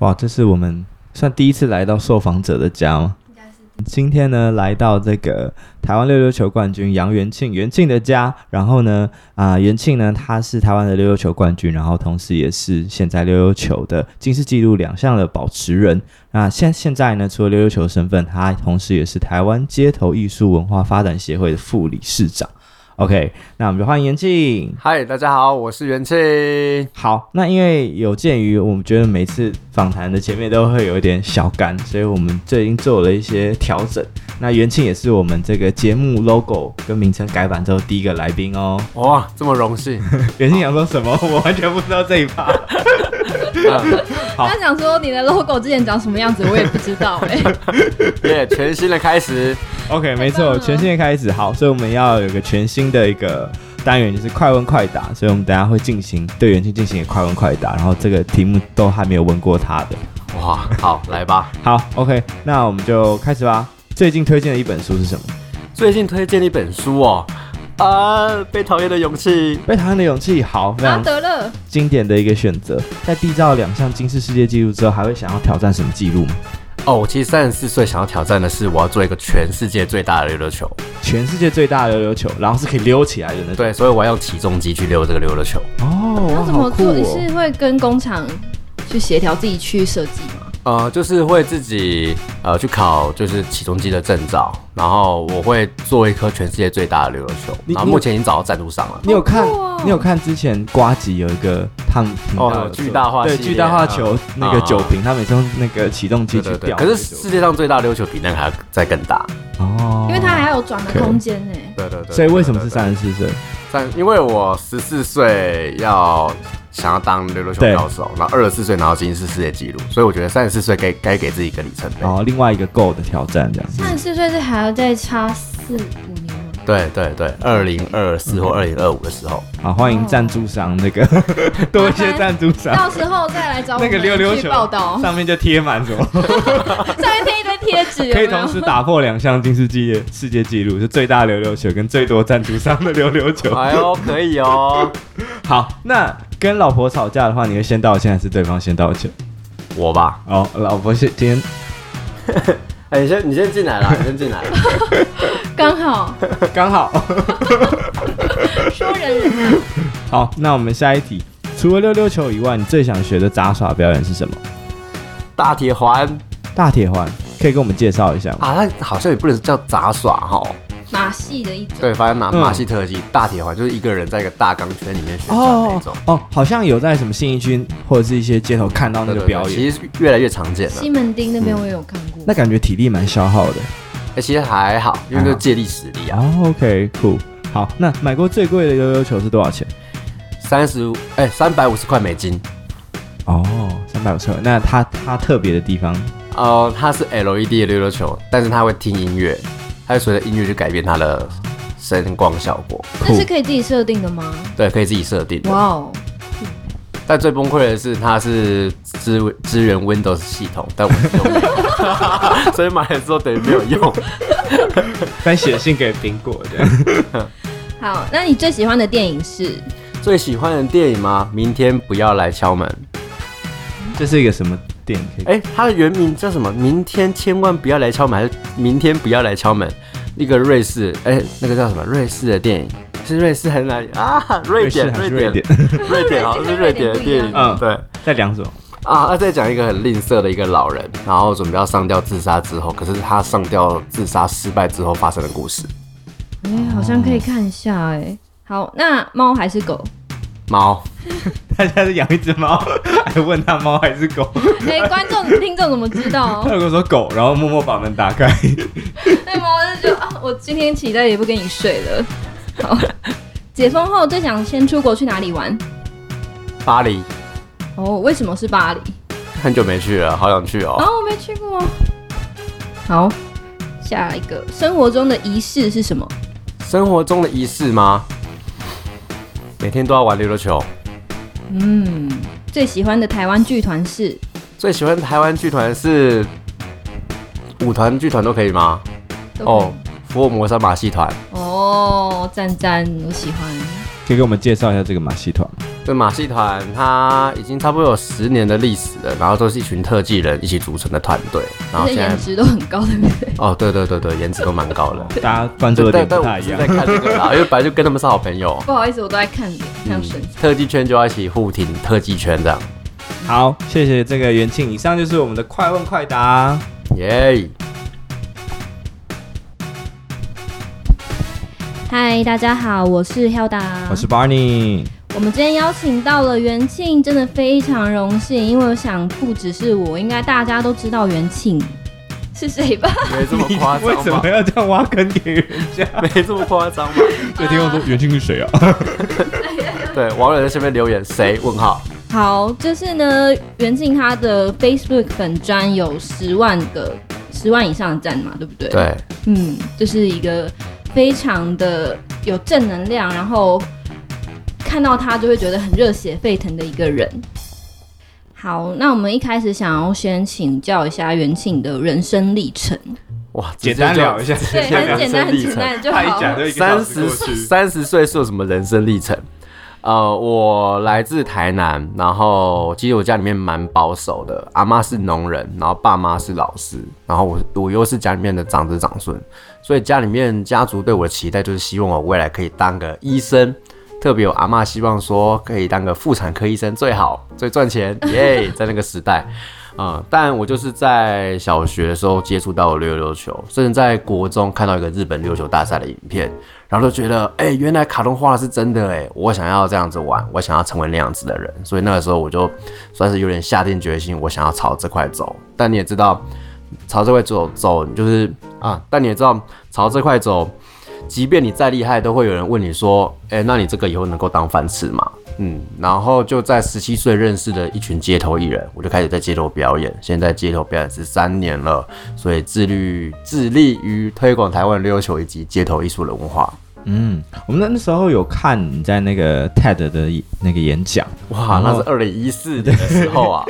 哇，这是我们算第一次来到受访者的家吗？应该是。今天呢，来到这个台湾溜溜球冠军杨元庆元庆的家，然后呢，啊、呃，元庆呢，他是台湾的溜溜球冠军，然后同时也是现在溜溜球的金氏纪录两项的保持人。那现现在呢，除了溜溜球身份，他同时也是台湾街头艺术文化发展协会的副理事长。OK，那我们就欢迎元庆。嗨，大家好，我是元庆。好，那因为有鉴于我们觉得每次访谈的前面都会有一点小干，所以我们最近做了一些调整。那元庆也是我们这个节目 logo 跟名称改版之后第一个来宾哦。哇，这么荣幸！元庆想说什么？我完全不知道这一趴。他想说你的 logo 之前长什么样子，我也不知道哎、欸。耶，yeah, 全新的开始。OK，没错，全新的开始。好，所以我们要有个全新的一个单元，就是快问快答。所以我们等下会进行对元庆进行一个快问快答，然后这个题目都还没有问过他的。哇，好，来吧。好，OK，那我们就开始吧。最近推荐的一本书是什么？最近推荐的一本书哦。啊！被讨厌的勇气，被讨厌的勇气，好，非常得了，经典的一个选择。在缔造两项金氏世界纪录之后，还会想要挑战什么纪录吗？哦，我其实三十四岁想要挑战的是，我要做一个全世界最大的溜溜球，全世界最大的溜溜球，然后是可以溜起来的那种。对，所以我要用起重机去溜这个溜溜球。哦，那怎么做？你是会跟工厂去协调，自己去设计吗？呃，就是会自己呃去考，就是起重机的证照，然后我会做一颗全世界最大的溜溜球，然后目前已经找到赞助商了。你有看？哦、你有看之前瓜吉有一个他们哦巨大化对巨大化球那个酒瓶，他每次用那个起重机去吊。可是世界上最大的溜球比那个还要再更大哦，因为它还有转的空间呢。对对对。所以为什么是三十四岁？三，因为我十四岁要。想要当溜溜球高手，然后二十四岁拿到金氏世界纪录，所以我觉得三十四岁该该给自己一个里程碑，然后另外一个 GO 的挑战这样。三十四岁是还要再差四五年吗？对对对，二零二四或二零二五的时候。好，欢迎赞助商那个 多一些赞助商，到时候再来找我们那个溜溜球报道，上面就贴满什么？上面贴一堆贴纸，可以同时打破两项金氏世界纪录，是最大溜溜球跟最多赞助商的溜溜球。哎呦，可以哦。好，那。跟老婆吵架的话，你会先道歉还是对方先道歉？我吧。哦，老婆先今天，哎、欸，你先你先进来了，你先进来了，刚好 刚好。说人。好，那我们下一题，除了溜溜球以外，你最想学的杂耍表演是什么？大铁环。大铁环，可以跟我们介绍一下吗？啊，那好像也不能叫杂耍哈。马戏的一种，对，反正马马戏特技，大铁环就是一个人在一个大钢圈里面旋转那种。哦，好像有在什么信义区或者是一些街头看到那个表演，其实越来越常见了。西门町那边我也有看过，那感觉体力蛮消耗的。哎，其实还好，因为就借力使力啊。哦，OK，cool。好，那买过最贵的悠悠球是多少钱？三十五，哎，三百五十块美金。哦，三百五十块。那它它特别的地方？哦，它是 LED 的溜溜球，但是它会听音乐。它随着音乐去改变它的声光效果，那是可以自己设定的吗？对，可以自己设定。哇哦！但最崩溃的是，它是支支援 Windows 系统，但我用不了，所以买了之后等于没有用。但写信给苹果的。好，那你最喜欢的电影是？最喜欢的电影吗？明天不要来敲门。这是一个什么？哎、欸，它的原名叫什么？明天千万不要来敲门，还是明天不要来敲门？一个瑞士，哎、欸，那个叫什么？瑞士的电影是瑞士还是哪里啊？瑞典，瑞典，瑞典，好像是瑞典的电影。嗯，对，在讲什么啊？在讲一个很吝啬的一个老人，然后准备要上吊自杀之后，可是他上吊自杀失败之后发生的故事。哎、欸，好像可以看一下哎、欸。好，那猫还是狗？猫。他家是养一只猫，还问他猫还是狗？哎、欸，观众、听众怎么知道？他如果说狗，然后默默把门打开。那猫就啊，我今天起来也不跟你睡了。好，解封后最想先出国去哪里玩？巴黎。哦，为什么是巴黎？很久没去了，好想去哦。哦，我没去过。好，下一个，生活中的仪式是什么？生活中的仪式吗？每天都要玩溜溜球。嗯，最喜欢的台湾剧团是？最喜欢的台湾剧团是舞团剧团都可以吗？哦，福尔摩沙马戏团。哦，赞赞，我喜欢。可以给我们介绍一下这个马戏团吗？这马戏团它已经差不多有十年的历史了，然后都是一群特技人一起组成的团队，然后现在颜值都很高，对不对？哦，对对对对，颜值都蛮高的，大家关注的点不太一样。在看这个啊，因为本来就跟他们是好朋友。不好意思，我都在看脸，看身材。特技圈就要一起互挺，特技圈这样。好，谢谢这个元庆。以上就是我们的快问快答，耶！嗨，大家好，我是 Hilda，我是 Barney。我们今天邀请到了元庆，真的非常荣幸，因为我想不只是我，应该大家都知道元庆是谁吧？没这么夸张，为什么要这样挖坑给人家？没这么夸张吧？就听我说元庆是谁啊？对，网友在下面留言，谁？问号。好，就是呢，元庆他的 Facebook 粉专有十万个、十万以上的赞嘛，对不对？对，嗯，就是一个。非常的有正能量，然后看到他就会觉得很热血沸腾的一个人。好，那我们一开始想要先请教一下元庆的人生历程。哇，简单聊一下，对，很简单，很简单就好。三十三十岁是有什么人生历程？呃，我来自台南，然后其实我家里面蛮保守的，阿妈是农人，然后爸妈是老师，然后我我又是家里面的长子长孙，所以家里面家族对我的期待就是希望我未来可以当个医生，特别有阿妈希望说可以当个妇产科医生最好，最赚钱 耶，yeah, 在那个时代。嗯，但我就是在小学的时候接触到了溜溜球，甚至在国中看到一个日本溜球大赛的影片，然后就觉得，哎、原来卡通画是真的，哎，我想要这样子玩，我想要成为那样子的人，所以那个时候我就算是有点下定决心，我想要朝这块走。但你也知道，朝这块走走就是啊，但你也知道，朝这块走，即便你再厉害，都会有人问你说，哎、那你这个以后能够当饭吃吗？嗯，然后就在十七岁认识了一群街头艺人，我就开始在街头表演。现在街头表演是三年了，所以致力致力于推广台湾溜溜球以及街头艺术的文化。嗯，我们那时候有看你在那个 TED 的那个演讲，哇，那是二零一四年的时候啊。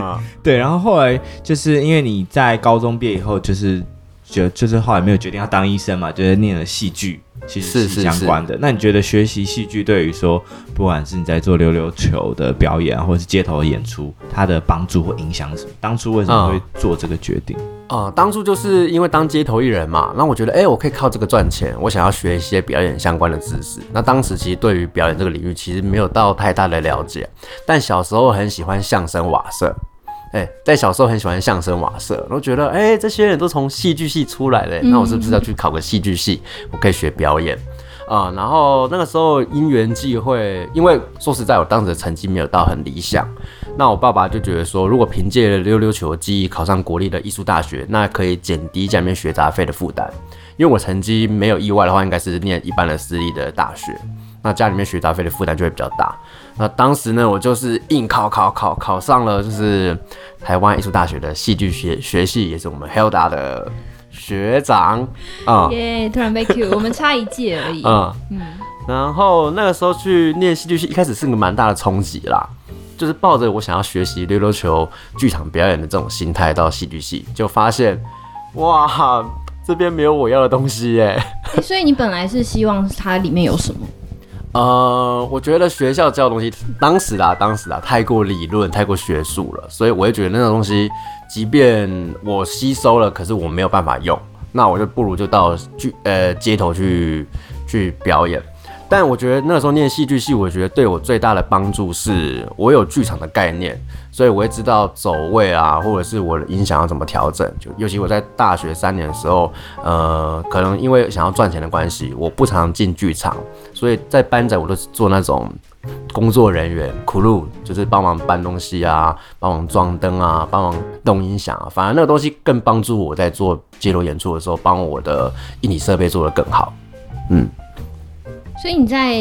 啊，对，然后后来就是因为你在高中毕业以后，就是就就是后来没有决定要当医生嘛，就是念了戏剧。其实是相关的。是是是，那你觉得学习戏剧对于说，不管是你在做溜溜球的表演，或者是街头的演出，它的帮助或影响什么？当初为什么会做这个决定？啊、嗯嗯，当初就是因为当街头艺人嘛，那我觉得，哎、欸，我可以靠这个赚钱。我想要学一些表演相关的知识。那当时其实对于表演这个领域，其实没有到太大的了解。但小时候很喜欢相声瓦舍。哎、欸，在小时候很喜欢相声瓦舍，然后觉得哎、欸，这些人都从戏剧系出来的，那我是不是要去考个戏剧系？我可以学表演啊、呃。然后那个时候因缘际会，因为说实在，我当时的成绩没有到很理想。那我爸爸就觉得说，如果凭借溜溜球的技艺考上国立的艺术大学，那可以减低家里面学杂费的负担。因为我成绩没有意外的话，应该是念一般的私立的大学。那家里面学杂费的负担就会比较大。那当时呢，我就是硬考考考考上了，就是台湾艺术大学的戏剧学学系，也是我们 Hilda 的学长啊。耶、yeah，突然被 Q，我们差一届而已。嗯嗯。然后那个时候去念戏剧系，一开始是个蛮大的冲击啦，就是抱着我想要学习溜溜球剧场表演的这种心态到戏剧系，就发现哇，这边没有我要的东西耶。欸、所以你本来是希望它里面有什么？呃，我觉得学校教的东西，当时啦，当时啦，太过理论，太过学术了，所以我也觉得那种东西，即便我吸收了，可是我没有办法用，那我就不如就到去呃街头去去表演。但我觉得那时候念戏剧系，我觉得对我最大的帮助是我有剧场的概念，所以我会知道走位啊，或者是我的音响要怎么调整。就尤其我在大学三年的时候，呃，可能因为想要赚钱的关系，我不常进剧场，所以在班仔我都是做那种工作人员，crew，就是帮忙搬东西啊，帮忙装灯啊，帮忙动音响啊。反而那个东西更帮助我在做街头演出的时候，帮我的硬体设备做得更好。嗯。所以你在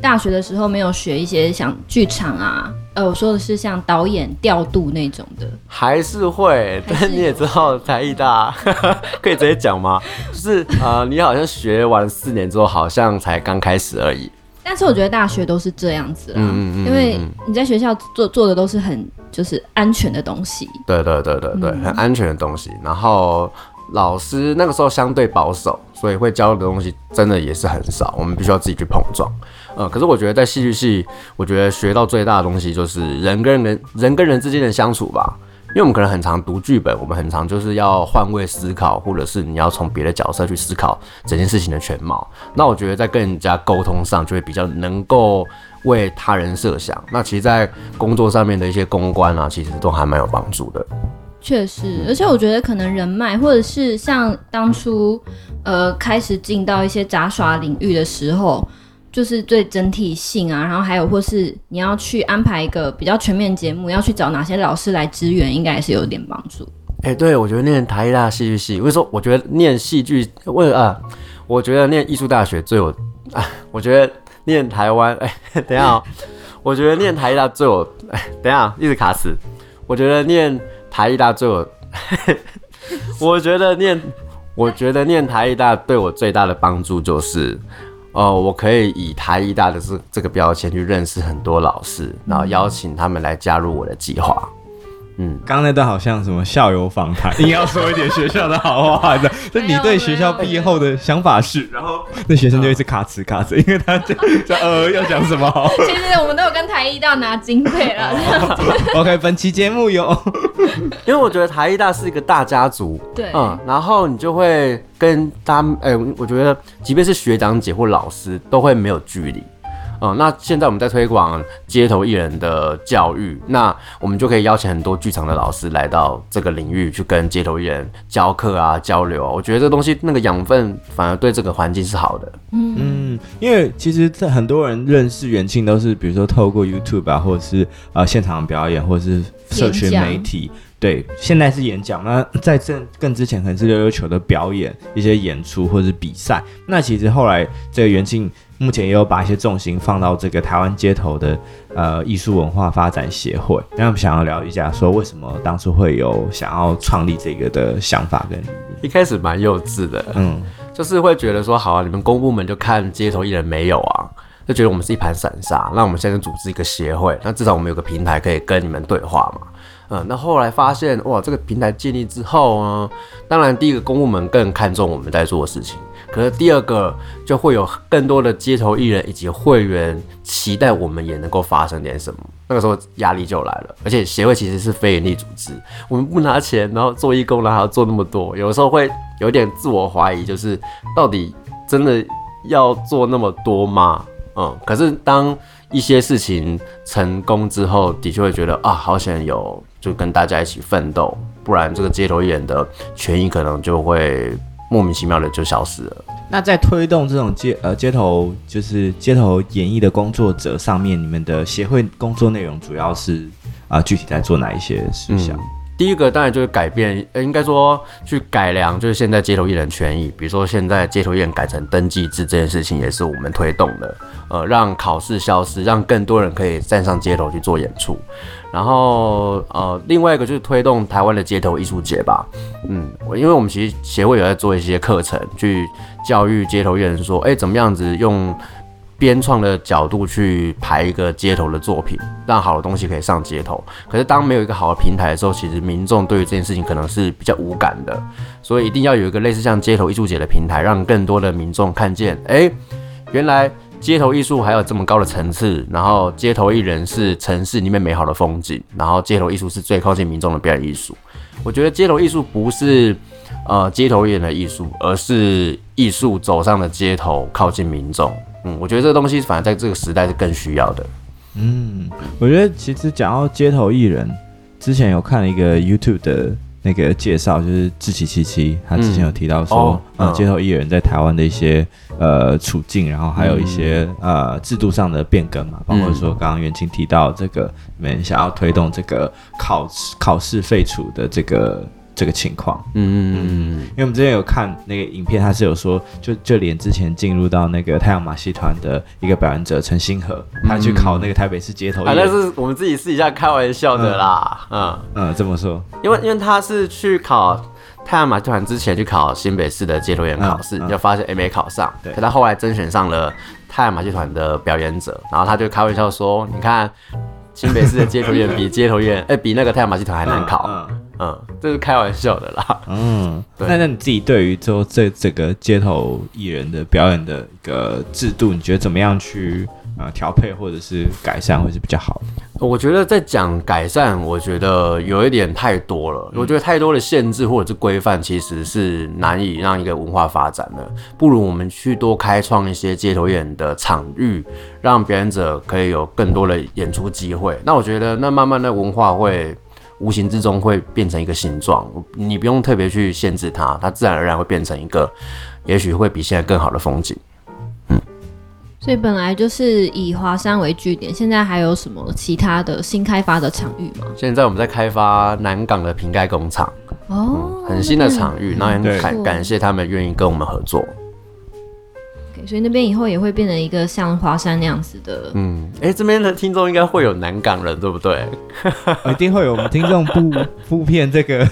大学的时候没有学一些像剧场啊，呃，我说的是像导演调度那种的，还是会，但你也知道台艺大 可以直接讲吗？就是呃，你好像学完四年之后，好像才刚开始而已。但是我觉得大学都是这样子啦，嗯嗯，因为你在学校做做的都是很就是安全的东西，对对对对对，很安全的东西，然后。老师那个时候相对保守，所以会教的东西真的也是很少，我们必须要自己去碰撞。呃，可是我觉得在戏剧系，我觉得学到最大的东西就是人跟人、人跟人之间的相处吧。因为我们可能很常读剧本，我们很常就是要换位思考，或者是你要从别的角色去思考整件事情的全貌。那我觉得在跟人家沟通上，就会比较能够为他人设想。那其实，在工作上面的一些公关啊，其实都还蛮有帮助的。确实，而且我觉得可能人脉，或者是像当初呃开始进到一些杂耍领域的时候。就是对整体性啊，然后还有或是你要去安排一个比较全面节目，要去找哪些老师来支援，应该也是有点帮助。哎、欸，对，我觉得念台大戏剧系，为什么？我觉得念戏剧，为啊，我觉得念艺术大学最有，啊，我觉得念台湾，哎、欸，等一下、喔，我觉得念台大最有，哎，等一下，一直卡死。我觉得念台艺大最有，我觉得念，我觉得念台艺大对我最大的帮助就是。哦，我可以以台艺大的这这个标签去认识很多老师，然后邀请他们来加入我的计划。嗯，刚刚那段好像什么校友访谈，硬要说一点学校的好话的。那 你对学校毕业后的想法是？然后那学生就一直卡词卡词，因为他就 就呃要讲什么好？其实我们都有跟台艺大拿经费了。OK，本期节目有。因为我觉得台艺大是一个大家族，对，嗯，然后你就会跟他们，哎、欸，我觉得即便是学长姐或老师，都会没有距离，嗯，那现在我们在推广街头艺人的教育，那我们就可以邀请很多剧场的老师来到这个领域去跟街头艺人教课啊、交流啊，我觉得这东西那个养分反而对这个环境是好的，嗯嗯，因为其实这很多人认识元庆都是比如说透过 YouTube 啊，或者是呃现场表演，或者是社群媒体。对，现在是演讲。那在这更之前，可能是溜溜球的表演、一些演出或者是比赛。那其实后来这个元庆目前也有把一些重心放到这个台湾街头的呃艺术文化发展协会。那我们想要聊一下，说为什么当初会有想要创立这个的想法跟理念？一开始蛮幼稚的，嗯，就是会觉得说，好啊，你们公部门就看街头艺人没有啊，就觉得我们是一盘散沙。那我们现在组织一个协会，那至少我们有个平台可以跟你们对话嘛。嗯，那后来发现哇，这个平台建立之后呢，当然第一个公务们更看重我们在做的事情，可是第二个就会有更多的街头艺人以及会员期待我们也能够发生点什么，那个时候压力就来了。而且协会其实是非营利组织，我们不拿钱，然后做义工，然后做那么多，有时候会有点自我怀疑，就是到底真的要做那么多吗？嗯，可是当一些事情成功之后，的确会觉得啊，好想有。就跟大家一起奋斗，不然这个街头艺人的权益可能就会莫名其妙的就消失了。那在推动这种街呃街头就是街头演艺的工作者上面，你们的协会工作内容主要是啊、呃、具体在做哪一些事项？嗯第一个当然就是改变，呃，应该说去改良，就是现在街头艺人权益，比如说现在街头艺人改成登记制这件事情，也是我们推动的，呃，让考试消失，让更多人可以站上街头去做演出。然后，呃，另外一个就是推动台湾的街头艺术节吧，嗯，因为我们其实协会有在做一些课程，去教育街头艺人说，哎，怎么样子用。编创的角度去排一个街头的作品，让好的东西可以上街头。可是当没有一个好的平台的时候，其实民众对于这件事情可能是比较无感的。所以一定要有一个类似像街头艺术节的平台，让更多的民众看见，哎、原来街头艺术还有这么高的层次。然后街头艺人是城市里面美好的风景，然后街头艺术是最靠近民众的表演艺术。我觉得街头艺术不是呃街头艺人的艺术，而是艺术走上了街头，靠近民众。嗯，我觉得这个东西反而在这个时代是更需要的。嗯，我觉得其实讲到街头艺人，之前有看了一个 YouTube 的那个介绍，就是志祺七七，他之前有提到说，嗯，哦嗯、街头艺人在台湾的一些呃处境，然后还有一些、嗯、呃制度上的变更嘛，包括说刚刚袁青提到这个，你们想要推动这个考考试废除的这个。这个情况，嗯嗯嗯嗯，因为我们之前有看那个影片，他是有说，就就连之前进入到那个太阳马戏团的一个表演者陈星河，他去考那个台北市街头，啊，那是我们自己私底下开玩笑的啦，嗯。嗯，这么说，因为因为他是去考太阳马戏团之前去考新北市的街头演员考试，就发现哎没考上，对，可他后来甄选上了太阳马戏团的表演者，然后他就开玩笑说，你看新北市的街头演员比街头演员，哎比那个太阳马戏团还难考。嗯，这是开玩笑的啦。嗯，对那那你自己对于做这这个街头艺人的表演的一个制度，你觉得怎么样去呃调配或者是改善会是比较好的？我觉得在讲改善，我觉得有一点太多了。我觉得太多的限制或者是规范，其实是难以让一个文化发展的。不如我们去多开创一些街头演的场域，让表演者可以有更多的演出机会。那我觉得，那慢慢的文化会无形之中会变成一个形状，你不用特别去限制它，它自然而然会变成一个，也许会比现在更好的风景。嗯所以本来就是以华山为据点，现在还有什么其他的新开发的场域吗？现在我们在开发南港的瓶盖工厂，哦、很新的场域，那也很感感谢他们愿意跟我们合作。所以那边以后也会变成一个像华山那样子的。嗯，哎、欸，这边的听众应该会有南港人，对不对？一定会有我们听众布布 遍这个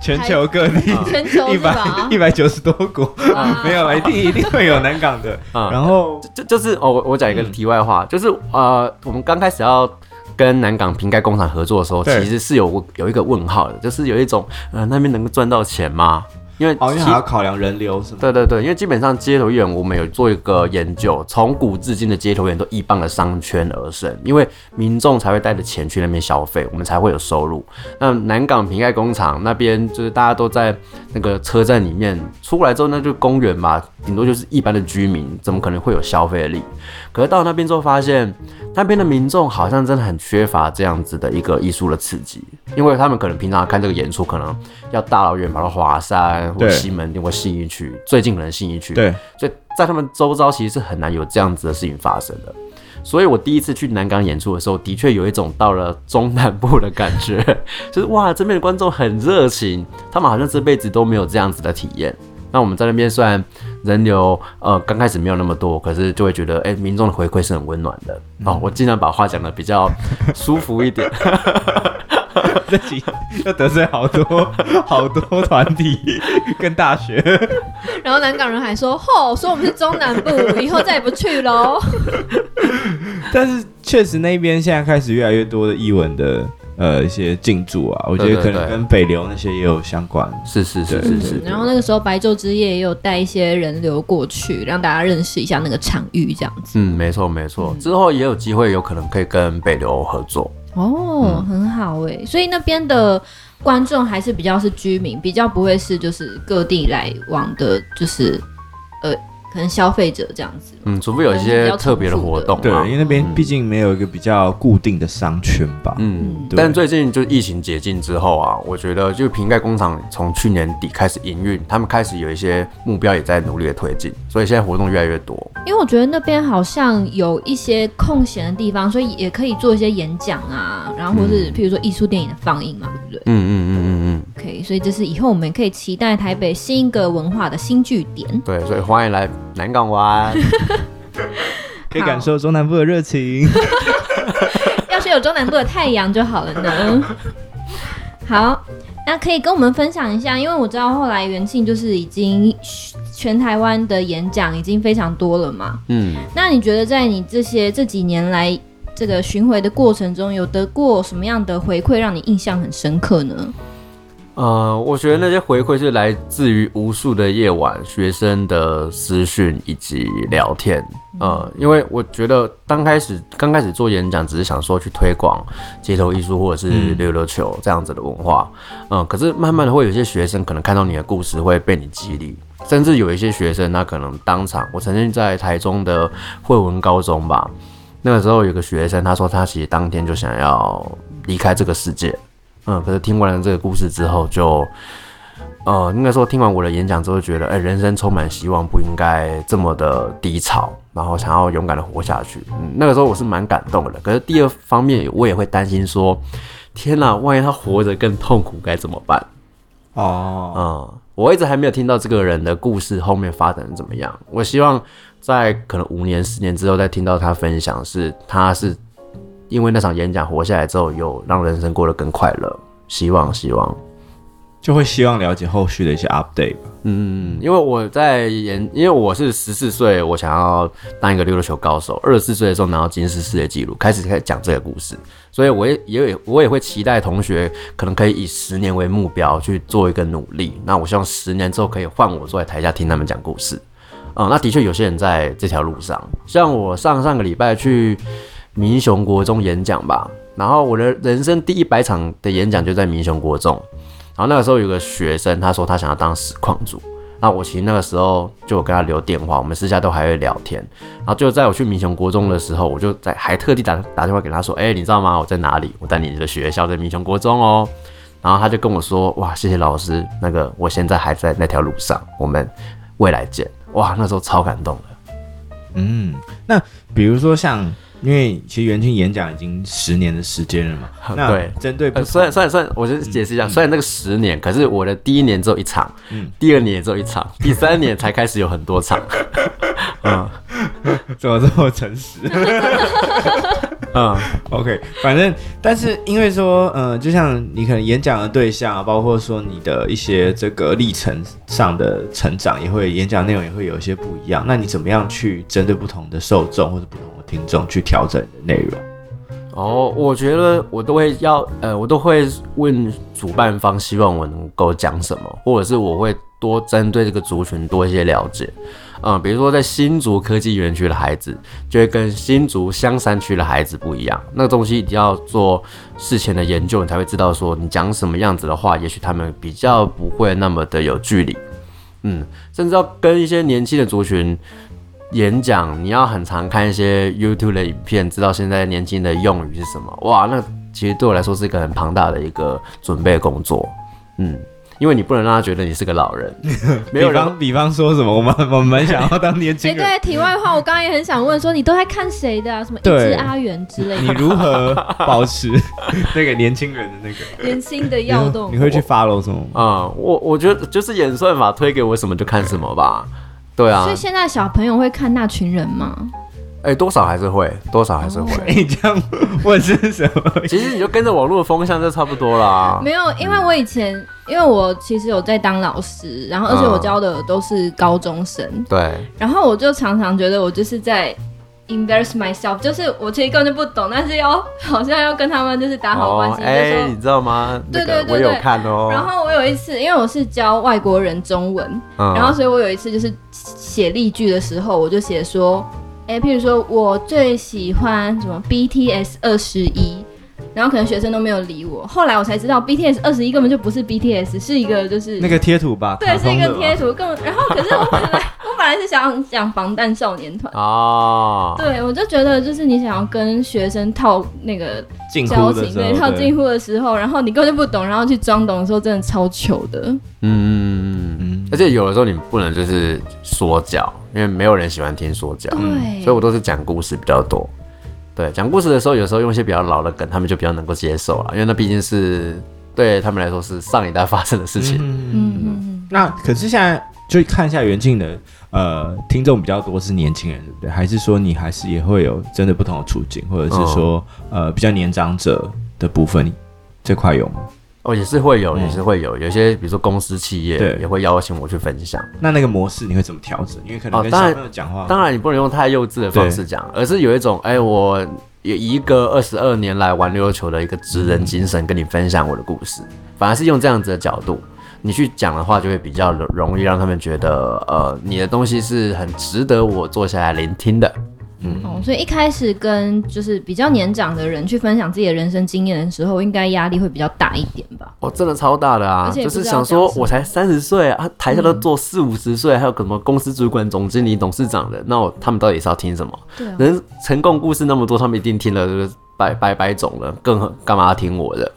全球各地，全球一百一百九十多国，没有，一定一定会有南港的。啊、然后就就是哦，我讲一个题外话，嗯、就是呃，我们刚开始要跟南港瓶盖工厂合作的时候，其实是有有一个问号的，就是有一种呃，那边能够赚到钱吗？因为哦，因为还要考量人流是吗？对对对，因为基本上街头艺人，我们有做一个研究，从古至今的街头艺人都依傍了商圈而生，因为民众才会带着钱去那边消费，我们才会有收入。那南港瓶盖工厂那边就是大家都在那个车站里面出来之后，那就公园嘛，顶多就是一般的居民，怎么可能会有消费力？可是到那边之后发现，那边的民众好像真的很缺乏这样子的一个艺术的刺激，因为他们可能平常看这个演出，可能要大老远跑到华山。或西门或信义区，最近可能信义区，对，所以在他们周遭其实是很难有这样子的事情发生的。所以我第一次去南港演出的时候，的确有一种到了中南部的感觉，就是哇，这边的观众很热情，他们好像这辈子都没有这样子的体验。那我们在那边虽然人流呃刚开始没有那么多，可是就会觉得哎、欸，民众的回馈是很温暖的。哦，我尽量把话讲的比较舒服一点。自己要得罪好多好多团体跟大学，然后南港人还说：“吼，说我们是中南部，以后再也不去喽。”但是确实那边现在开始越来越多的译文的呃一些进驻啊，我觉得可能跟北流那些也有相关。是是是是是。然后那个时候白昼之夜也有带一些人流过去，让大家认识一下那个场域，这样子。嗯，没错没错。之后也有机会，有可能可以跟北流合作。哦，很好哎，所以那边的观众还是比较是居民，比较不会是就是各地来往的，就是呃。可能消费者这样子，嗯，除非有一些特别的活动，对，因为那边毕竟没有一个比较固定的商圈吧，嗯，对。但最近就疫情解禁之后啊，我觉得就瓶盖工厂从去年底开始营运，他们开始有一些目标也在努力的推进，所以现在活动越来越多。因为我觉得那边好像有一些空闲的地方，所以也可以做一些演讲啊，然后或是譬如说艺术电影的放映嘛，对不对？嗯嗯嗯。OK，所以这是以后我们可以期待台北新一个文化的新据点。对，所以欢迎来。南港湾，可以感受中南部的热情。要是有中南部的太阳就好了呢。好，那可以跟我们分享一下，因为我知道后来元庆就是已经全台湾的演讲已经非常多了嘛。嗯，那你觉得在你这些这几年来这个巡回的过程中，有得过什么样的回馈让你印象很深刻呢？呃，我觉得那些回馈是来自于无数的夜晚，学生的私讯以及聊天。呃，因为我觉得刚开始刚开始做演讲，只是想说去推广街头艺术或者是溜溜球这样子的文化。嗯、呃，可是慢慢的会有些学生可能看到你的故事会被你激励，甚至有一些学生他可能当场，我曾经在台中的惠文高中吧，那个时候有个学生他说他其实当天就想要离开这个世界。嗯，可是听完了这个故事之后就，就呃，应该说听完我的演讲之后，觉得哎、欸，人生充满希望，不应该这么的低潮，然后想要勇敢的活下去。嗯，那个时候我是蛮感动的。可是第二方面，我也会担心说，天哪，万一他活着更痛苦该怎么办？哦，嗯，我一直还没有听到这个人的故事后面发展怎么样。我希望在可能五年、十年之后再听到他分享，是他是。因为那场演讲活下来之后，有让人生过得更快乐。希望，希望。就会希望了解后续的一些 update 吧。嗯，因为我在演，因为我是十四岁，我想要当一个溜溜球高手。二十四岁的时候拿到吉尼斯世界纪录，开始开始讲这个故事，所以我也也我也会期待同学可能可以以十年为目标去做一个努力。那我希望十年之后可以换我坐在台下听他们讲故事。啊、嗯，那的确有些人在这条路上，像我上上个礼拜去民雄国中演讲吧，然后我的人生第一百场的演讲就在民雄国中。然后那个时候有个学生，他说他想要当实况主。那我其实那个时候就有跟他留电话，我们私下都还会聊天。然后就在我去民雄国中的时候，我就在还特地打打电话给他说：“哎，你知道吗？我在哪里？我在你的学校，在民雄国中哦。”然后他就跟我说：“哇，谢谢老师，那个我现在还在那条路上，我们未来见。”哇，那时候超感动的。嗯，那比如说像。因为其实元庆演讲已经十年的时间了嘛，对，针对不，虽然虽然虽然，我就解释一下，虽然那个十年，可是我的第一年只有一场，嗯，第二年也只有一场，第三年才开始有很多场，嗯，怎么这么诚实？嗯，OK，反正，但是因为说，嗯、呃，就像你可能演讲的对象啊，包括说你的一些这个历程上的成长，也会演讲内容也会有一些不一样。那你怎么样去针对不同的受众或者不同的听众去调整的内容？哦，我觉得我都会要，呃，我都会问主办方，希望我能够讲什么，或者是我会多针对这个族群多一些了解。嗯，比如说在新竹科技园区的孩子，就会跟新竹香山区的孩子不一样。那个东西一定要做事前的研究，你才会知道说你讲什么样子的话，也许他们比较不会那么的有距离。嗯，甚至要跟一些年轻的族群演讲，你要很常看一些 YouTube 的影片，知道现在年轻的用语是什么。哇，那其实对我来说是一个很庞大的一个准备工作。嗯。因为你不能让他觉得你是个老人。没有人比方，比方说什么？我们我们想要当年轻人。哎，对，题外话，我刚刚也很想问说，你都在看谁的啊？什么一只阿元之类的？你如何保持 那个年轻人的那个年轻的要动？你会去 follow 什么？啊、嗯，我我觉得就是演算法推给我什么就看什么吧。对啊。所以现在小朋友会看那群人吗？哎、欸，多少还是会，多少还是会。你、oh. 这样问是什么？其实你就跟着网络的风向就差不多啦。没有，因为我以前，因为我其实有在当老师，然后而且我教的都是高中生。嗯、对。然后我就常常觉得我就是在 embarrass myself，就是我其实根本就不懂，但是要好像要跟他们就是打好关系。哎、哦欸，你知道吗？对对对对。我有看哦。然后我有一次，因为我是教外国人中文，嗯、然后所以我有一次就是写例句的时候，我就写说。哎，譬如说我最喜欢什么 BTS 二十一，然后可能学生都没有理我。后来我才知道 BTS 二十一根本就不是 BTS，是一个就是那个贴图吧？对，是一个贴图。更然后可是我本来来是想讲防弹少年团哦，对，我就觉得就是你想要跟学生套那个交情，对，套近乎的时候，然后你根本就不懂，然后去装懂的时候，真的超糗的。嗯嗯嗯嗯，而且有的时候你不能就是说教。因为没有人喜欢听说教，对，所以我都是讲故事比较多。对，讲故事的时候，有时候用一些比较老的梗，他们就比较能够接受了，因为那毕竟是对他们来说是上一代发生的事情。嗯嗯嗯。那可是现在就看一下袁静的呃听众比较多是年轻人，对不对？还是说你还是也会有真的不同的处境，或者是说、嗯、呃比较年长者的部分，这块有吗？哦，也是会有，也是会有，有些比如说公司企业也会邀请我去分享。那那个模式你会怎么调整？因为可能跟小朋友讲话，哦，当然，当然你不能用太幼稚的方式讲，而是有一种，哎，我也一个二十二年来玩溜溜球的一个职人精神，跟你分享我的故事。反而是用这样子的角度，你去讲的话，就会比较容易让他们觉得，呃，你的东西是很值得我坐下来聆听的。嗯，哦，所以一开始跟就是比较年长的人去分享自己的人生经验的时候，应该压力会比较大一点吧？哦，真的超大的啊！就是想说，我才三十岁啊，台下都坐四五十岁，还有什么公司主管、总经理、董事长的，那我他们到底是要听什么？对啊，人成功故事那么多，他们一定听了就是百百百种了，更干嘛要听我的？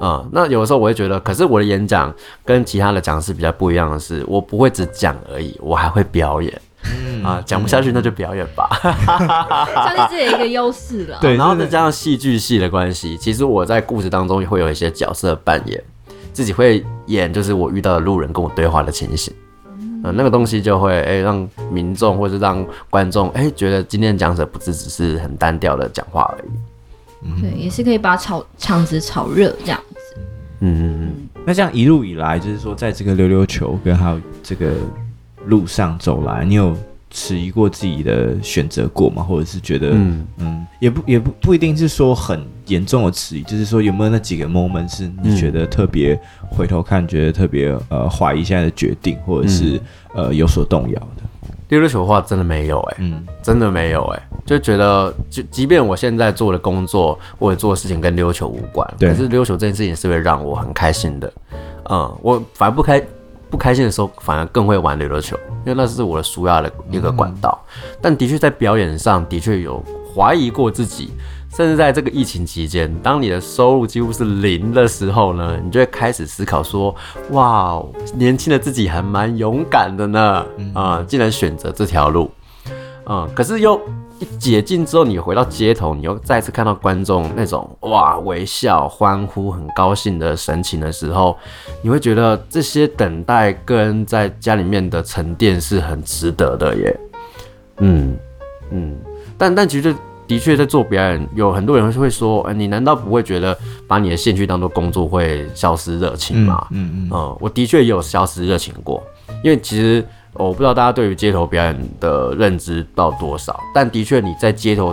嗯，那有的时候我会觉得，可是我的演讲跟其他的讲师比较不一样的是，我不会只讲而已，我还会表演。嗯啊，讲不下去那就表演吧，算是自己一个优势了。对，然后再加上戏剧系的关系，其实我在故事当中也会有一些角色扮演，自己会演，就是我遇到的路人跟我对话的情形。嗯，那个东西就会哎、欸、让民众或是让观众哎觉得今天讲者不只只是很单调的讲话而已。对，也是可以把炒场子炒热这样子。嗯嗯嗯。那这样一路以来，就是说，在这个溜溜球跟还有这个路上走来，你有迟疑过自己的选择过吗？或者是觉得，嗯嗯，也不也不不一定是说很严重的迟疑，就是说有没有那几个 moment 是你觉得特别回头看，觉得特别呃怀疑现在的决定，或者是、嗯、呃有所动摇的？溜溜球的话，真的没有哎、欸，嗯，真的没有哎、欸，就觉得就即便我现在做的工作或者做的事情跟溜球无关，对，可是溜球这件事情是会让我很开心的，嗯，我反而不开。不开心的时候，反而更会玩溜溜球，因为那是我的舒压的一个管道。嗯、但的确在表演上的确有怀疑过自己，甚至在这个疫情期间，当你的收入几乎是零的时候呢，你就会开始思考说：哇，年轻的自己还蛮勇敢的呢，啊、竟然选择这条路，嗯，可是又。一解禁之后，你回到街头，你又再次看到观众那种哇微笑、欢呼、很高兴的神情的时候，你会觉得这些等待跟在家里面的沉淀是很值得的耶。嗯嗯，但但其实的确在做表演，有很多人会说，哎，你难道不会觉得把你的兴趣当做工作会消失热情吗？嗯嗯嗯，我的确也有消失热情过，因为其实。我不知道大家对于街头表演的认知到多少，但的确你在街头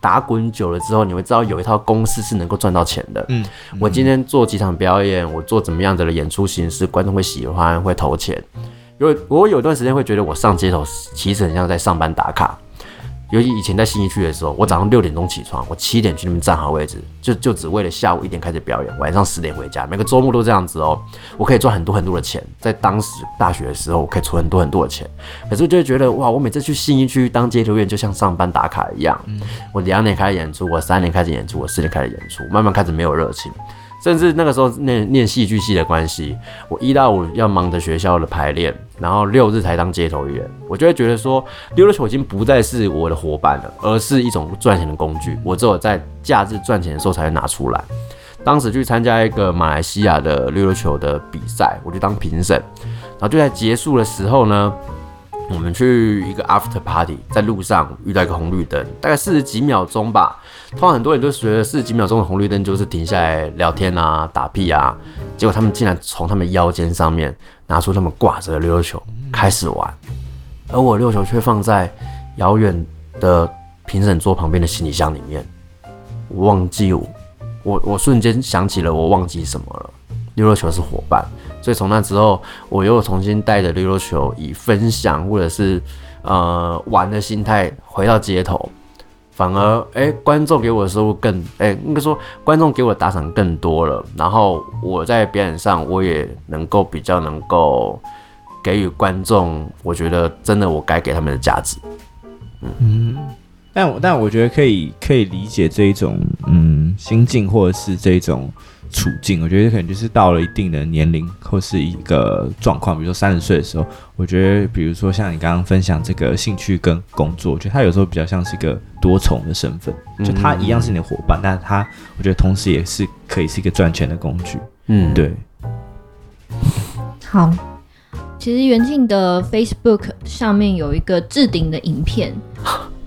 打滚久了之后，你会知道有一套公式是能够赚到钱的。嗯，我今天做几场表演，我做怎么样子的演出形式，观众会喜欢，会投钱。因为我有段时间会觉得我上街头其实很像在上班打卡。尤其以前在新一区的时候，我早上六点钟起床，我七点去那边站好位置，就就只为了下午一点开始表演，晚上十点回家。每个周末都这样子哦，我可以赚很多很多的钱。在当时大学的时候，我可以存很多很多的钱。可是我就会觉得哇，我每次去新一区当街头演，就像上班打卡一样。我两点开始演出，我三点开始演出，我四点开始演出，慢慢开始没有热情。甚至那个时候念念戏剧系的关系，我一到五要忙着学校的排练，然后六日才当街头艺人，我就会觉得说，溜溜球已经不再是我的伙伴了，而是一种赚钱的工具。我只有在假日赚钱的时候才会拿出来。当时去参加一个马来西亚的溜溜球的比赛，我就当评审，然后就在结束的时候呢。我们去一个 after party，在路上遇到一个红绿灯，大概四十几秒钟吧。通常很多人都觉得四十几秒钟的红绿灯就是停下来聊天啊、打屁啊。结果他们竟然从他们腰间上面拿出他们挂着的溜溜球开始玩，而我溜球却放在遥远的评审桌旁边的行李箱里面。我忘记我，我我瞬间想起了我忘记什么了。溜溜球是伙伴。所以从那之后，我又重新带着溜溜球，以分享或者是呃玩的心态回到街头，反而哎、观众给我的收入更哎、应该说观众给我打赏更多了，然后我在表演上我也能够比较能够给予观众，我觉得真的我该给他们的价值。嗯，嗯但我但我觉得可以可以理解这一种嗯心境或者是这种。处境，我觉得可能就是到了一定的年龄或是一个状况，比如说三十岁的时候，我觉得，比如说像你刚刚分享这个兴趣跟工作，我觉得他有时候比较像是一个多重的身份，就他一样是你的伙伴，但是他我觉得同时也是可以是一个赚钱的工具。嗯，对。好，其实元庆的 Facebook 上面有一个置顶的影片。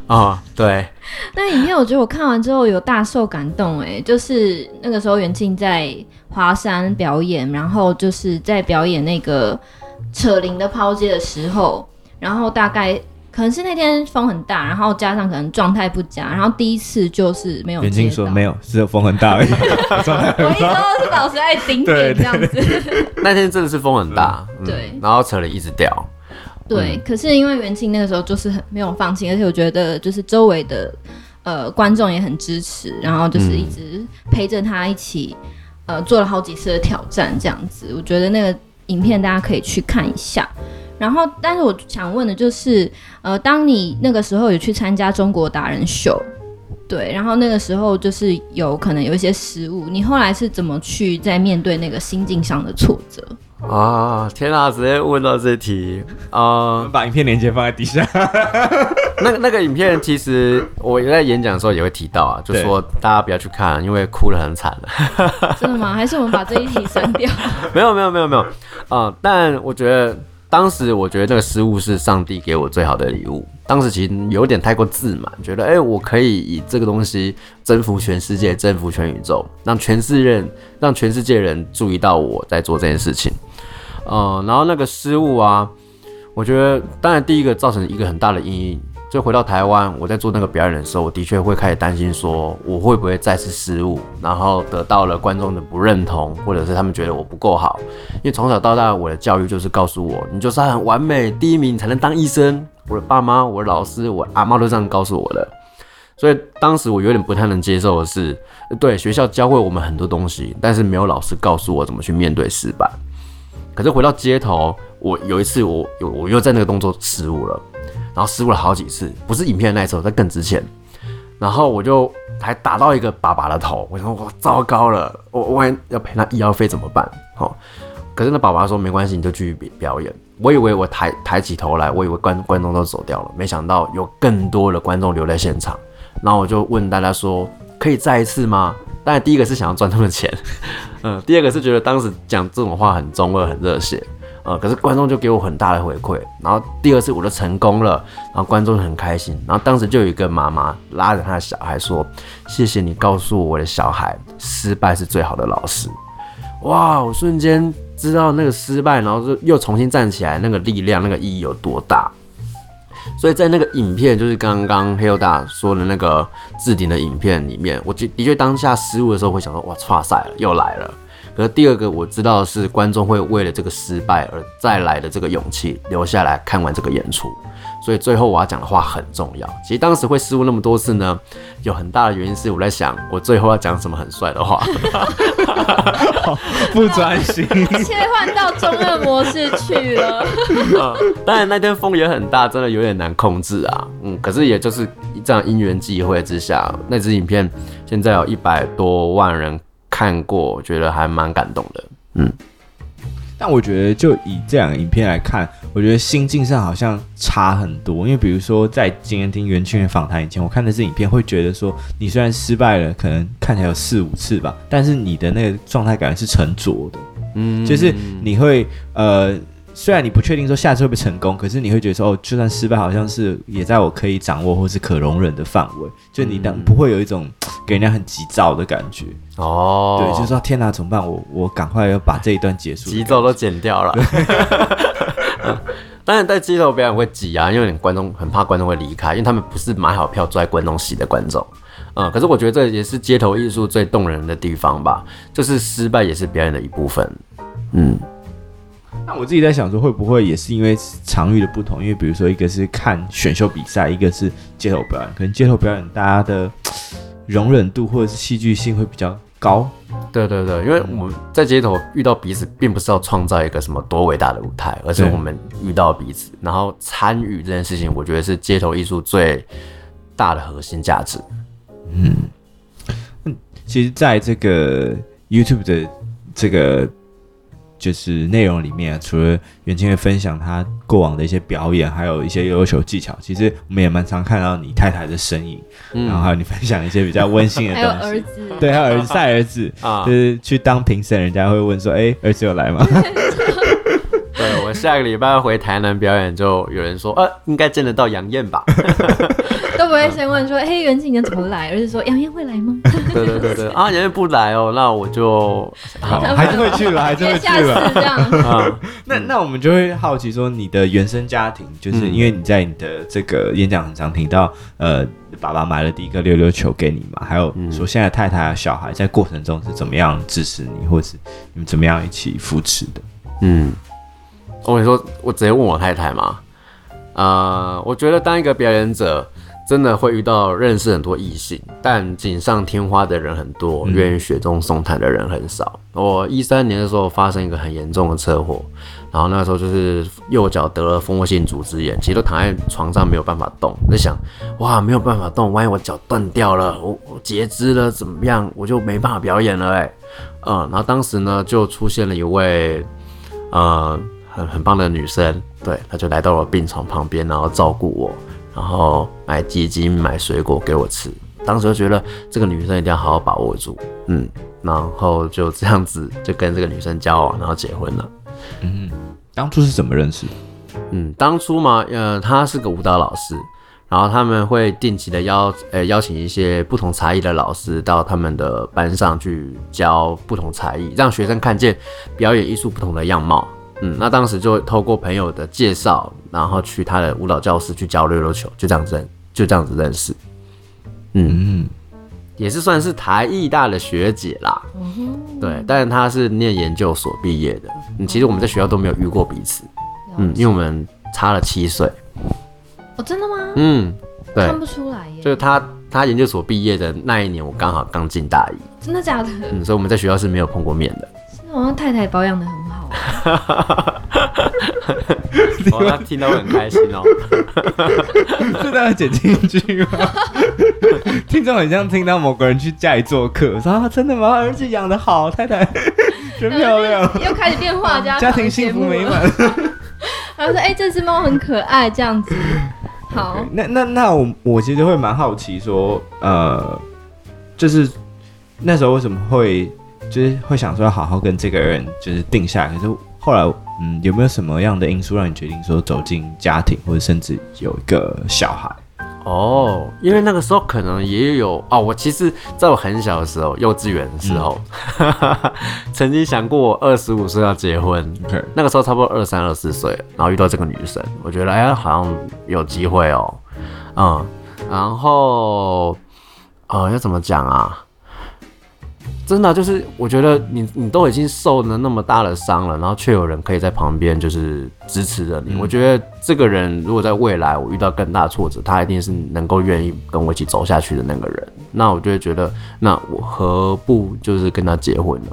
啊、哦，对，那影片我觉得我看完之后有大受感动，哎，就是那个时候袁庆在华山表演，然后就是在表演那个扯铃的抛接的时候，然后大概可能是那天风很大，然后加上可能状态不佳，然后第一次就是没有。袁庆说没有，只有风很大而已。我一说是老师爱顶点这样子。那天真的是风很大，嗯、对，然后扯铃一直掉。对，可是因为元庆那个时候就是很没有放弃，而且我觉得就是周围的呃观众也很支持，然后就是一直陪着他一起呃做了好几次的挑战这样子。我觉得那个影片大家可以去看一下。然后，但是我想问的就是，呃，当你那个时候有去参加中国达人秀，对，然后那个时候就是有可能有一些失误，你后来是怎么去在面对那个心境上的挫折？啊！天哪，直接问到这题啊！把影片链接放在底下。那个那个影片，其实我在演讲的时候也会提到啊，就说大家不要去看，因为哭得很惨 真的吗？还是我们把这一题删掉？没有没有没有没有啊！但我觉得当时我觉得这个失误是上帝给我最好的礼物。当时其实有点太过自满，觉得哎、欸，我可以以这个东西征服全世界，征服全宇宙，让全世界让全世界人注意到我在做这件事情。呃，然后那个失误啊，我觉得当然第一个造成一个很大的阴影。就回到台湾，我在做那个表演的时候，我的确会开始担心，说我会不会再次失误，然后得到了观众的不认同，或者是他们觉得我不够好。因为从小到大，我的教育就是告诉我，你就是很完美，第一名才能当医生。我的爸妈、我的老师、我阿妈都这样告诉我的。所以当时我有点不太能接受的是，对学校教会我们很多东西，但是没有老师告诉我怎么去面对失败。可是回到街头，我有一次我有我又在那个动作失误了。然后失误了好几次，不是影片那一次，在更之前。然后我就还打到一个爸爸的头，我说哇，糟糕了，我我还要赔他医药费怎么办？哦，可是那爸爸说没关系，你就继续表演。我以为我抬抬起头来，我以为观观众都走掉了，没想到有更多的观众留在现场。然后我就问大家说，可以再一次吗？当然第一个是想要赚他们钱，嗯，第二个是觉得当时讲这种话很中二，很热血。呃，可是观众就给我很大的回馈，然后第二次我就成功了，然后观众很开心，然后当时就有一个妈妈拉着她的小孩说：“谢谢你告诉我，我的小孩失败是最好的老师。”哇，我瞬间知道那个失败，然后就又重新站起来，那个力量，那个意义有多大。所以在那个影片，就是刚刚黑老大说的那个置顶的影片里面，我的的确当下失误的时候会想说：“哇，差赛了，又来了。”可是第二个我知道的是，观众会为了这个失败而再来的这个勇气留下来看完这个演出，所以最后我要讲的话很重要。其实当时会失误那么多次呢，有很大的原因是我在想，我最后要讲什么很帅的话，不专心，切换到中二模式去了。嗯，当然那天风也很大，真的有点难控制啊。嗯，可是也就是这样因缘际会之下，那支影片现在有一百多万人。看过，我觉得还蛮感动的。嗯，但我觉得就以这两个影片来看，我觉得心境上好像差很多。因为比如说，在今天听袁清源访谈以前，我看的是影片会觉得说，你虽然失败了，可能看起来有四五次吧，但是你的那个状态感是沉着的。嗯，就是你会呃。虽然你不确定说下次会不会成功，可是你会觉得说哦，就算失败，好像是也在我可以掌握或是可容忍的范围。就你当不会有一种给人家很急躁的感觉哦。对，就是说天哪，怎么办？我我赶快要把这一段结束，急躁都剪掉了。当然，在街头表演会挤啊，因为你观众很怕观众会离开，因为他们不是买好票坐在观众席的观众。嗯，可是我觉得这也是街头艺术最动人的地方吧，就是失败也是表演的一部分。嗯。那我自己在想说，会不会也是因为场域的不同？因为比如说，一个是看选秀比赛，一个是街头表演，可能街头表演大家的容忍度或者是戏剧性会比较高。对对对，因为我们在街头遇到彼此，并不是要创造一个什么多伟大的舞台，而是我们遇到彼此，然后参与这件事情，我觉得是街头艺术最大的核心价值。嗯，其实在这个 YouTube 的这个。就是内容里面，除了袁清月分享他过往的一些表演，还有一些优秀技巧。其实我们也蛮常看到你太太的身影，嗯、然后还有你分享一些比较温馨的东西。还有儿子，对，还有儿子带儿子啊，就是去当评审，人家会问说：“哎、欸，儿子有来吗？” 对，我下个礼拜回台南表演，就有人说：“呃、啊，应该见得到杨燕吧。” 都不会先问说，嘿，元庆你怎么来？而是说杨燕会来吗？对对对对，啊，杨燕不来哦，那我就好，还是会去了，还是会去了。这样，那那我们就会好奇说，你的原生家庭，就是因为你在你的这个演讲很常听到，呃，爸爸买了第一个溜溜球给你嘛，还有说现在太太小孩在过程中是怎么样支持你，或是你们怎么样一起扶持的？嗯，我跟你说，我直接问我太太嘛，呃，我觉得当一个表演者。真的会遇到认识很多异性，但锦上添花的人很多，愿意雪中送炭的人很少。嗯、我一三年的时候发生一个很严重的车祸，然后那时候就是右脚得了蜂窝性组织炎，其实都躺在床上没有办法动。我在想，哇，没有办法动，万一我脚断掉了，我我截肢了怎么样？我就没办法表演了哎。嗯，然后当时呢就出现了一位，呃，很很棒的女生，对，她就来到了病床旁边，然后照顾我。然后买鸡精、买水果给我吃，当时就觉得这个女生一定要好好把握住，嗯，然后就这样子就跟这个女生交往，然后结婚了。嗯，当初是怎么认识？嗯，当初嘛，呃，她是个舞蹈老师，然后他们会定期的邀呃邀请一些不同才艺的老师到他们的班上去教不同才艺，让学生看见表演艺术不同的样貌。嗯，那当时就透过朋友的介绍，然后去他的舞蹈教室去教溜溜球，就这样子，就这样子认识。嗯，嗯也是算是台艺大的学姐啦。嗯哼，对，但是她是念研究所毕业的。嗯，其实我们在学校都没有遇过彼此。嗯，因为我们差了七岁。哦，真的吗？嗯，对，看不出来耶。就是他，他研究所毕业的那一年，我刚好刚进大一。真的假的？嗯，所以我们在学校是没有碰过面的。好像太太保养的很好。我他听到会很开心哦。是大家剪进去吗？听众很像听到某个人去家里做客，说啊，真的吗？儿子养的好，太太真漂亮，又开始变画家，家庭幸福美满。然后说，哎、欸，这只猫很可爱，这样子。好，okay, 那那那我我其实会蛮好奇，说，呃，就是那时候为什么会？就是会想说要好好跟这个人就是定下来，可是后来，嗯，有没有什么样的因素让你决定说走进家庭，或者甚至有一个小孩？哦，因为那个时候可能也有哦，我其实在我很小的时候，幼稚园的时候，嗯、曾经想过我二十五岁要结婚。那个时候差不多二三二四岁，然后遇到这个女生，我觉得哎，好像有机会哦，嗯，然后呃，要怎么讲啊？真的就是，我觉得你你都已经受了那么大的伤了，然后却有人可以在旁边就是支持着你。嗯、我觉得这个人如果在未来我遇到更大挫折，他一定是能够愿意跟我一起走下去的那个人。那我就会觉得，那我何不就是跟他结婚呢？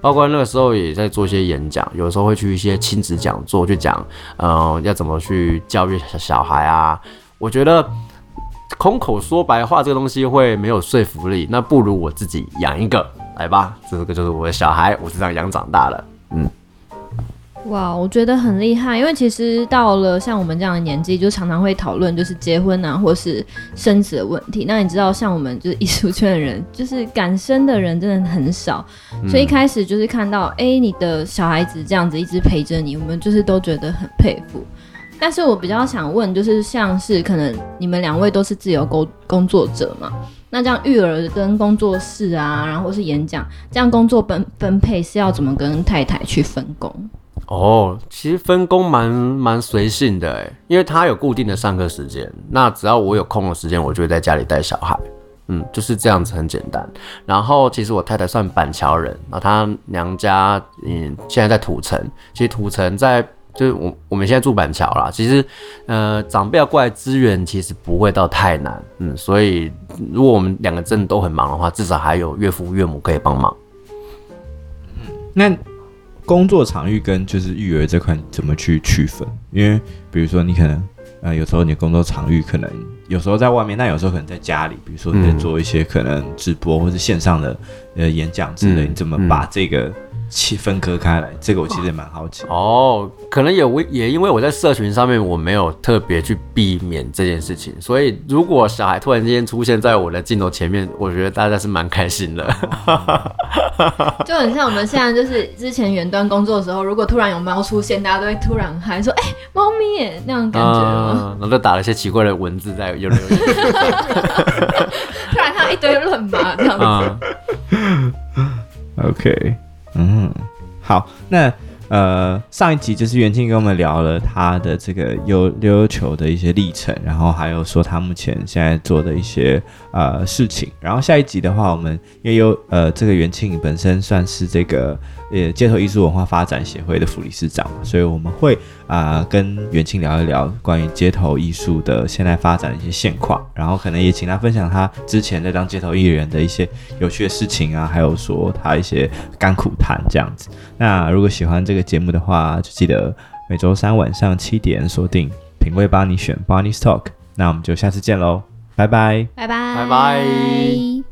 包括那个时候也在做一些演讲，有时候会去一些亲子讲座，去讲，嗯，要怎么去教育小孩啊？我觉得空口说白话这个东西会没有说服力，那不如我自己养一个。来吧，这个就是我的小孩，我是这样养长大的。嗯，哇，我觉得很厉害，因为其实到了像我们这样的年纪，就常常会讨论就是结婚啊，或是生子的问题。那你知道，像我们就是艺术圈的人，就是敢生的人真的很少，所以一开始就是看到，哎、嗯欸，你的小孩子这样子一直陪着你，我们就是都觉得很佩服。但是我比较想问，就是像是可能你们两位都是自由工工作者嘛？那这样育儿跟工作室啊，然后是演讲，这样工作分分配是要怎么跟太太去分工？哦，其实分工蛮蛮随性的哎，因为他有固定的上课时间，那只要我有空的时间，我就会在家里带小孩，嗯，就是这样子很简单。然后其实我太太算板桥人，然后她娘家嗯现在在土城，其实土城在。就是我我们现在住板桥啦，其实，呃，长辈要过来支援，其实不会到太难，嗯，所以如果我们两个真的都很忙的话，至少还有岳父岳母可以帮忙。嗯，那工作场域跟就是育儿这块怎么去区分？因为比如说你可能，呃，有时候你工作场域可能有时候在外面，那有时候可能在家里，比如说你在做一些可能直播或者线上的呃演讲之类，嗯，你怎么把这个？嗯气分割开来，这个我其实也蛮好奇哦。可能也为也因为我在社群上面，我没有特别去避免这件事情，所以如果小孩突然间出现在我的镜头前面，我觉得大家是蛮开心的。就很像我们现在就是之前远端工作的时候，如果突然有猫出现，大家都会突然喊说：“哎、欸，猫咪耶！”那种感觉、嗯、然后就打了一些奇怪的文字在有留言，突然看到一堆乱码这样子。嗯、OK。嗯，好，那呃，上一集就是袁庆跟我们聊了他的这个溜溜球的一些历程，然后还有说他目前现在做的一些呃事情，然后下一集的话，我们也有呃这个袁庆本身算是这个。呃，街头艺术文化发展协会的副理事长，所以我们会啊、呃、跟元庆聊一聊关于街头艺术的现在发展的一些现况，然后可能也请他分享他之前在当街头艺人的一些有趣的事情啊，还有说他一些甘苦谈这样子。那如果喜欢这个节目的话，就记得每周三晚上七点锁定品味帮你选 Barney's Talk。那我们就下次见喽，拜拜，拜拜，拜拜。